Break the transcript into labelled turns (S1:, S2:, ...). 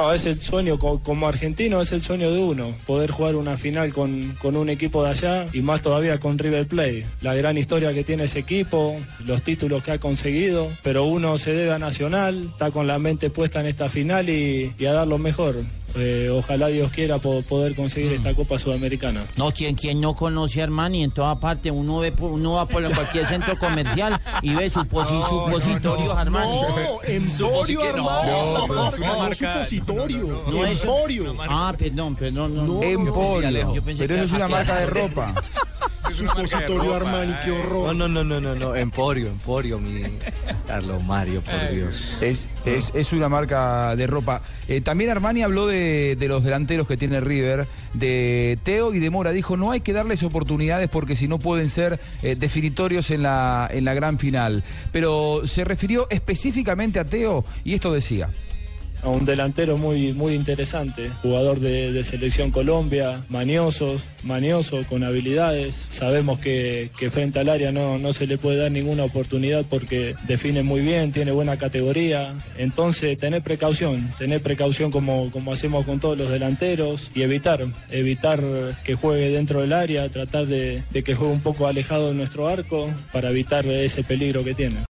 S1: No, es el sueño, como argentino es el sueño de uno, poder jugar una final con, con un equipo de allá y más todavía con River Plate. La gran historia que tiene ese equipo, los títulos que ha conseguido, pero uno se debe a Nacional, está con la mente puesta en esta final y, y a dar lo mejor. Eh, ojalá Dios quiera poder conseguir esta Copa Sudamericana.
S2: No, quien, quien no conoce a Armani en toda parte, uno ve uno va por cualquier centro comercial y ve su supositorio Armani.
S3: No, Emporio Armani. No, es una marca. Supositorio.
S2: No, Emporio. Ah, perdón, perdón. No,
S4: Emporio. Pero eso es una marca de ropa.
S3: Supositorio Armani, qué horror.
S5: No, no, no, no, no, Emporio, Emporio, mi Carlos Mario, por Dios.
S4: Es, es, es una marca de ropa. Eh, también Armani habló de, de, los delanteros que tiene River, de Teo y de Mora. Dijo, no hay que darles oportunidades porque si no pueden ser eh, definitorios en la, en la gran final. Pero se refirió específicamente a Teo y esto decía
S1: a un delantero muy, muy interesante, jugador de, selección Colombia, manioso, manioso, con habilidades. Sabemos que, frente al área no, no se le puede dar ninguna oportunidad porque define muy bien, tiene buena categoría. Entonces, tener precaución, tener precaución como, como hacemos con todos los delanteros y evitar, evitar que juegue dentro del área, tratar de, de que juegue un poco alejado de nuestro arco para evitar ese peligro que tiene.